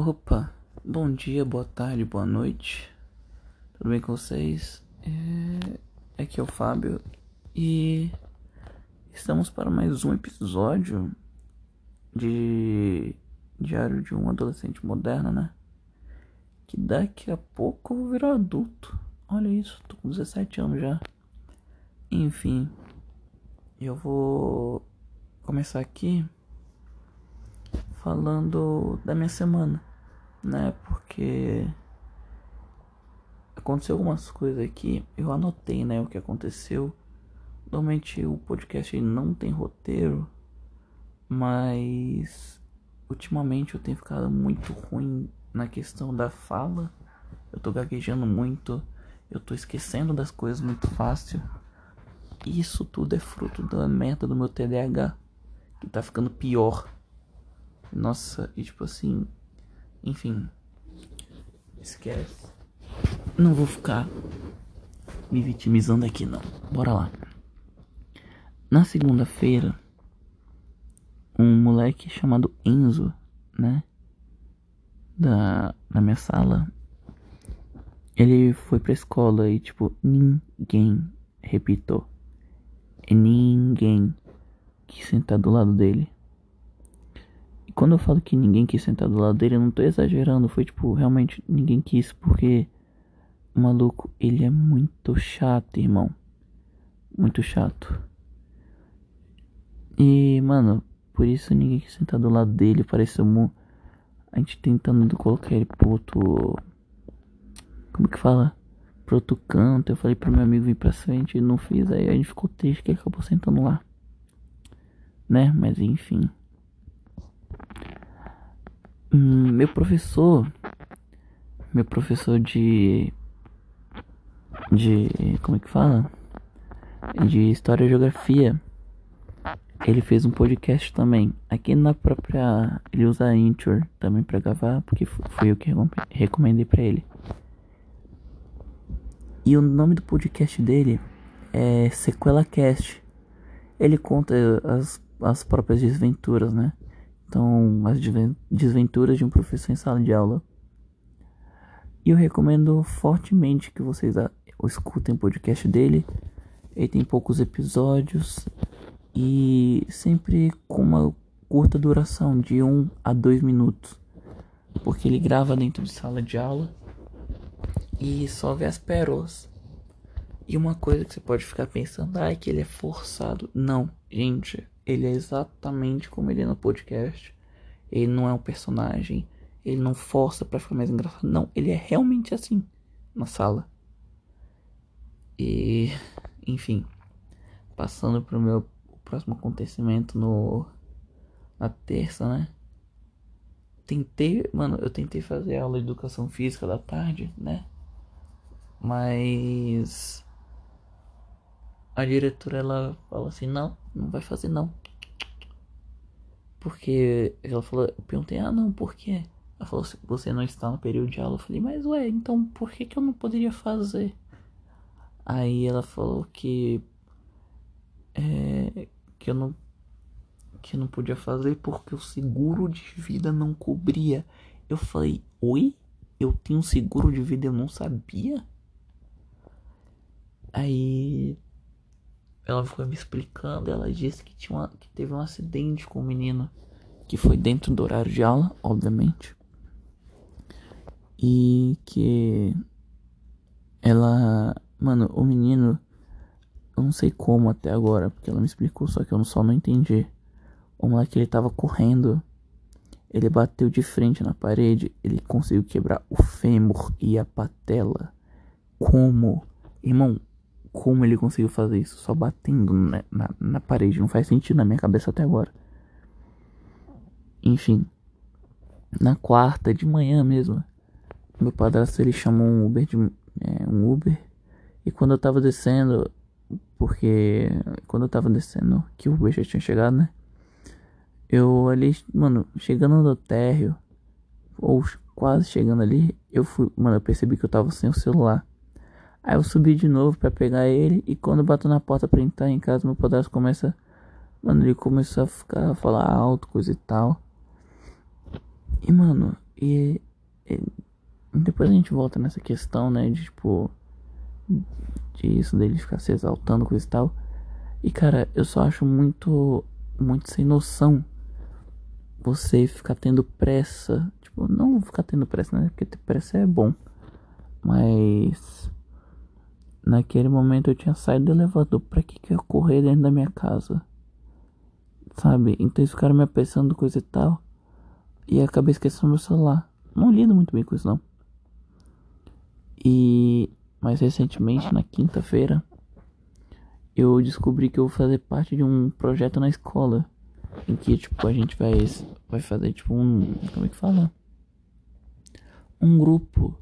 Opa, bom dia, boa tarde, boa noite. Tudo bem com vocês? É... Aqui é o Fábio e estamos para mais um episódio de Diário de um Adolescente Moderno, né? Que daqui a pouco eu vou virar adulto. Olha isso, tô com 17 anos já. Enfim, eu vou começar aqui falando da minha semana né? Porque aconteceu algumas coisas aqui, eu anotei, né, o que aconteceu. Normalmente o podcast não tem roteiro, mas ultimamente eu tenho ficado muito ruim na questão da fala. Eu tô gaguejando muito, eu tô esquecendo das coisas muito fácil. Isso tudo é fruto da merda do meu TDAH, que tá ficando pior. Nossa, e tipo assim, enfim. Esquece. Não vou ficar me vitimizando aqui não. Bora lá. Na segunda-feira, um moleque chamado Enzo, né? Da, da minha sala. Ele foi pra escola e, tipo, ninguém, repito, ninguém que sentar do lado dele quando eu falo que ninguém quis sentar do lado dele, eu não tô exagerando. Foi tipo, realmente ninguém quis, porque o maluco, ele é muito chato, irmão. Muito chato. E, mano, por isso ninguém quis sentar do lado dele. Pareceu um... a gente tentando colocar ele pro outro. Como que fala? Pro outro canto. Eu falei pro meu amigo vir pra frente e não fiz. Aí a gente ficou triste que ele acabou sentando lá. Né? Mas enfim. Hum, meu professor, meu professor de, de, como é que fala? De História e Geografia, ele fez um podcast também. Aqui na própria, ele usa a Anchor também para gravar, porque foi eu que recomendei para ele. E o nome do podcast dele é Sequela Cast. Ele conta as, as próprias desventuras, né? Então, as desventuras de um professor em sala de aula. E eu recomendo fortemente que vocês escutem o podcast dele. Ele tem poucos episódios e sempre com uma curta duração de 1 um a 2 minutos. Porque ele grava dentro de sala de aula e só vê as pérolas. E uma coisa que você pode ficar pensando, ah, é que ele é forçado. Não, gente, ele é exatamente como ele é no podcast. Ele não é um personagem. Ele não força para ficar mais engraçado. Não, ele é realmente assim na sala. E, enfim, passando pro meu próximo acontecimento no na terça, né? Tentei, mano, eu tentei fazer aula de educação física da tarde, né? Mas a diretora ela fala assim: "Não, não vai fazer não". Porque ela falou, eu perguntei, ah não, por quê? Ela falou, você não está no período de aula. Eu falei, mas ué, então por que, que eu não poderia fazer? Aí ela falou que. É, que eu não. Que eu não podia fazer porque o seguro de vida não cobria. Eu falei, oi? Eu tenho seguro de vida, eu não sabia? Aí ela foi me explicando, ela disse que, tinha uma, que teve um acidente com o um menino que foi dentro do horário de aula, obviamente. E que ela, mano, o menino eu não sei como até agora, porque ela me explicou, só que eu só não entendi. O moleque ele tava correndo, ele bateu de frente na parede, ele conseguiu quebrar o fêmur e a patela. Como? Irmão, como ele conseguiu fazer isso só batendo na, na, na, parede. Não faz sentido na minha cabeça até agora. Enfim. Na quarta de manhã mesmo. Meu padrasto ele chamou um Uber de. É, um Uber. E quando eu tava descendo. Porque. Quando eu tava descendo. Que o Uber já tinha chegado, né? Eu ali. Mano, chegando no térreo. Ou quase chegando ali. Eu fui. Mano, eu percebi que eu tava sem o celular. Aí eu subi de novo para pegar ele e quando bato na porta pra entrar em casa, meu padrasto começa. Mano, ele começou a ficar a falar alto, coisa e tal. E mano, E, e, depois a gente volta nessa questão, né? De tipo. Disso, dele ficar se exaltando, coisa e tal. E cara, eu só acho muito. Muito sem noção você ficar tendo pressa. Tipo, não ficar tendo pressa, né? Porque ter pressa é bom. Mas. Naquele momento eu tinha saído do elevador. Pra que, que eu ia correr dentro da minha casa? Sabe? Então eles ficaram me apressando coisa e tal. E acabei esquecendo meu celular. Não lido muito bem com isso não. E mais recentemente, na quinta-feira, eu descobri que eu vou fazer parte de um projeto na escola. Em que tipo a gente vai, vai fazer tipo um. Como é que fala? Um grupo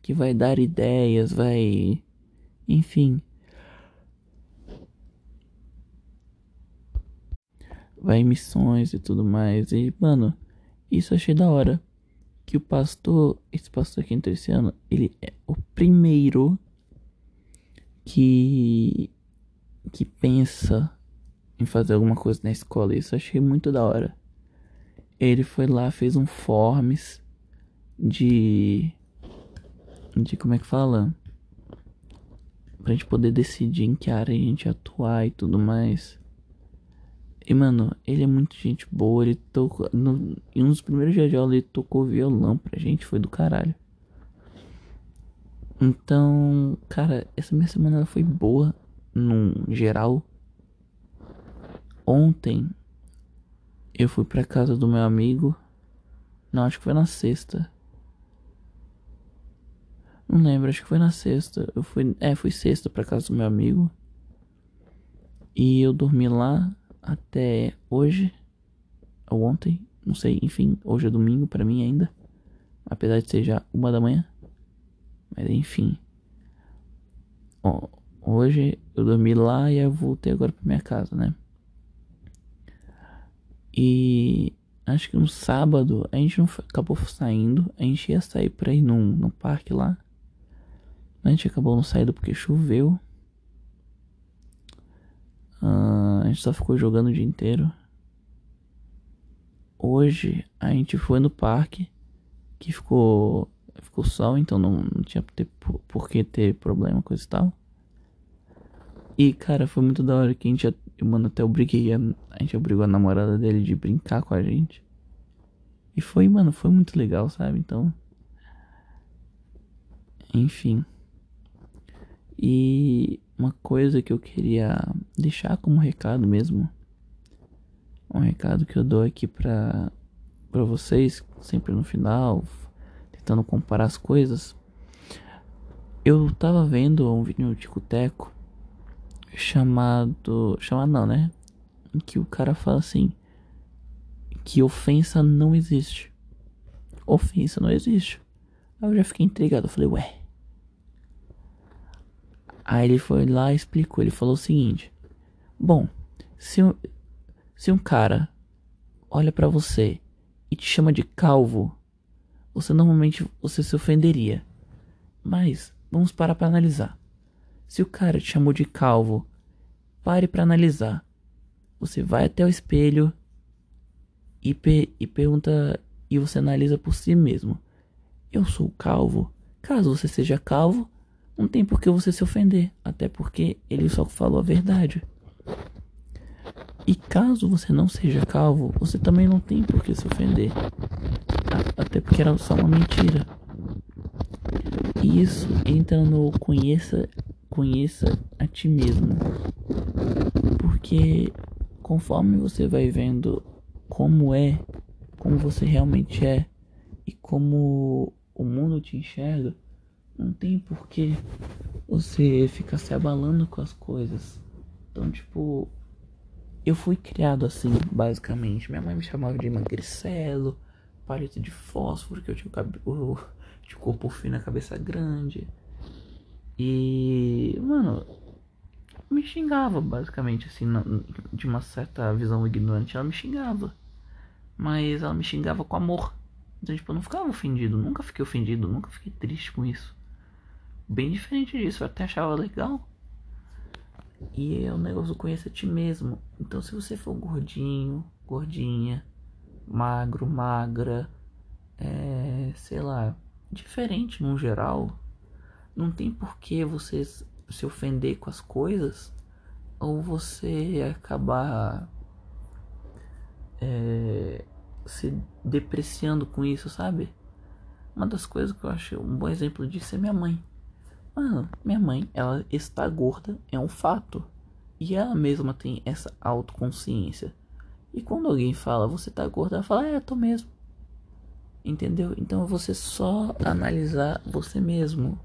que vai dar ideias, vai. Enfim. Vai em missões e tudo mais. E, mano, isso achei da hora. Que o pastor, esse pastor aqui esse ano, ele é o primeiro que que pensa em fazer alguma coisa na escola. Isso achei muito da hora. Ele foi lá, fez um forms de de como é que fala? Pra gente poder decidir em que área a gente atuar e tudo mais. E mano, ele é muito gente boa, ele tocou. No, em um dos primeiros dias de aula ele tocou violão pra gente, foi do caralho. Então, cara, essa minha semana foi boa, no geral. Ontem eu fui pra casa do meu amigo. Não, acho que foi na sexta. Não lembro, acho que foi na sexta. Eu fui, é, fui sexta pra casa do meu amigo. E eu dormi lá até hoje ou ontem, não sei, enfim, hoje é domingo para mim ainda, apesar de ser já uma da manhã, mas enfim. Ó, hoje eu dormi lá e eu voltei agora pra minha casa, né? E acho que no sábado a gente não acabou saindo, a gente ia sair pra ir num, num parque lá. A gente acabou não saindo porque choveu. Uh, a gente só ficou jogando o dia inteiro. Hoje a gente foi no parque que ficou ficou sol, então não, não tinha ter, por, por que ter problema, coisa e tal. E cara, foi muito da hora que a gente, mano, até obriguei a, a gente obrigou a namorada dele de brincar com a gente. E foi, mano, foi muito legal, sabe? Então, enfim. E uma coisa que eu queria deixar como recado mesmo. Um recado que eu dou aqui pra, pra vocês, sempre no final, tentando comparar as coisas. Eu tava vendo um vídeo de Ticoteco chamado. Chamado não, né? Em que o cara fala assim: que ofensa não existe. Ofensa não existe. Aí eu já fiquei intrigado. Eu falei, ué. Aí ele foi lá e explicou. Ele falou o seguinte: Bom, se um, se um cara olha para você e te chama de calvo, você normalmente você se ofenderia. Mas vamos parar para analisar. Se o cara te chamou de calvo, pare para analisar. Você vai até o espelho e, e pergunta e você analisa por si mesmo. Eu sou calvo. Caso você seja calvo, não tem por que você se ofender, até porque ele só falou a verdade. E caso você não seja calvo, você também não tem por que se ofender, até porque era só uma mentira. E isso entra no conheça, conheça a ti mesmo. Porque conforme você vai vendo como é, como você realmente é e como o mundo te enxerga, não tem porquê você ficar se abalando com as coisas. Então, tipo, eu fui criado assim, basicamente. Minha mãe me chamava de magricelo, palito de fósforo, que eu tinha o cabelo de corpo fino, a cabeça grande. E, mano, me xingava basicamente assim, de uma certa visão ignorante, ela me xingava. Mas ela me xingava com amor. Então, tipo, eu não ficava ofendido, nunca fiquei ofendido, nunca fiquei triste com isso bem diferente disso. Eu até achava legal. E é um negócio conhecer a ti mesmo. Então, se você for gordinho, gordinha, magro, magra, é... sei lá, diferente no geral, não tem por que você se ofender com as coisas ou você acabar é, se depreciando com isso, sabe? Uma das coisas que eu acho um bom exemplo disso é minha mãe. Mano, minha mãe, ela está gorda, é um fato. E ela mesma tem essa autoconsciência. E quando alguém fala, você tá gorda, ela fala, é, tô mesmo. Entendeu? Então você só analisar você mesmo.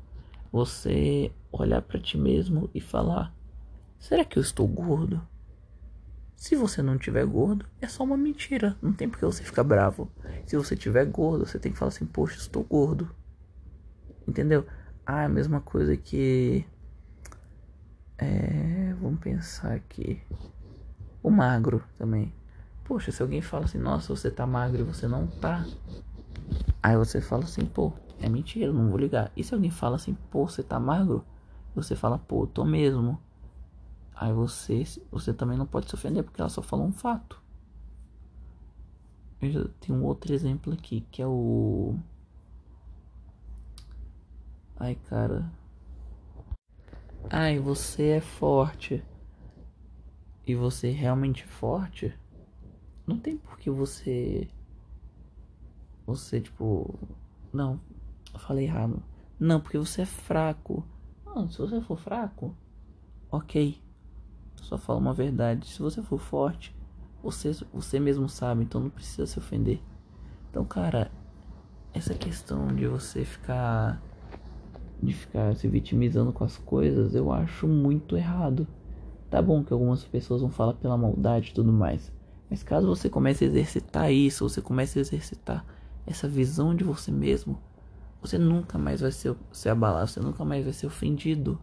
Você olhar para ti mesmo e falar: será que eu estou gordo? Se você não tiver gordo, é só uma mentira. Não tem porque você ficar bravo. Se você tiver gordo, você tem que falar assim: poxa, estou gordo. Entendeu? Ah, a mesma coisa que. É. Vamos pensar aqui. O magro também. Poxa, se alguém fala assim: nossa, você tá magro e você não tá. Aí você fala assim: pô, é mentira, não vou ligar. E se alguém fala assim: pô, você tá magro? Você fala: pô, tô mesmo. Aí você, você também não pode se ofender porque ela só falou um fato. Eu já tenho um outro exemplo aqui que é o. Ai, cara. Ai, você é forte. E você é realmente forte? Não tem por que você. Você, tipo. Não, falei errado. Não, porque você é fraco. Não, se você for fraco, ok. Só fala uma verdade. Se você for forte, você, você mesmo sabe, então não precisa se ofender. Então, cara, essa questão de você ficar de ficar se vitimizando com as coisas, eu acho muito errado. Tá bom que algumas pessoas vão falar pela maldade e tudo mais. Mas caso você comece a exercitar isso, você comece a exercitar essa visão de você mesmo, você nunca mais vai ser, ser abalado, você nunca mais vai ser ofendido.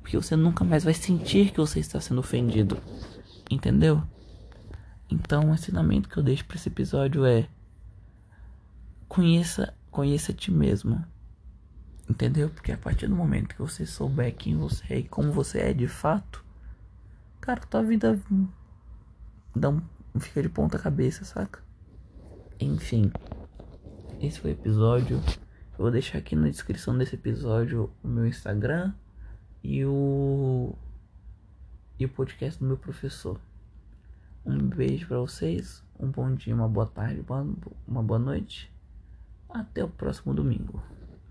Porque você nunca mais vai sentir que você está sendo ofendido. Entendeu? Então, o ensinamento que eu deixo para esse episódio é: conheça, conheça a ti mesmo. Entendeu? Porque a partir do momento que você souber quem você é e como você é de fato, cara, tua vida dá um, fica de ponta cabeça, saca? Enfim, esse foi o episódio. Eu vou deixar aqui na descrição desse episódio o meu Instagram e o e o podcast do meu professor. Um beijo para vocês, um bom dia, uma boa tarde, uma boa noite. Até o próximo domingo.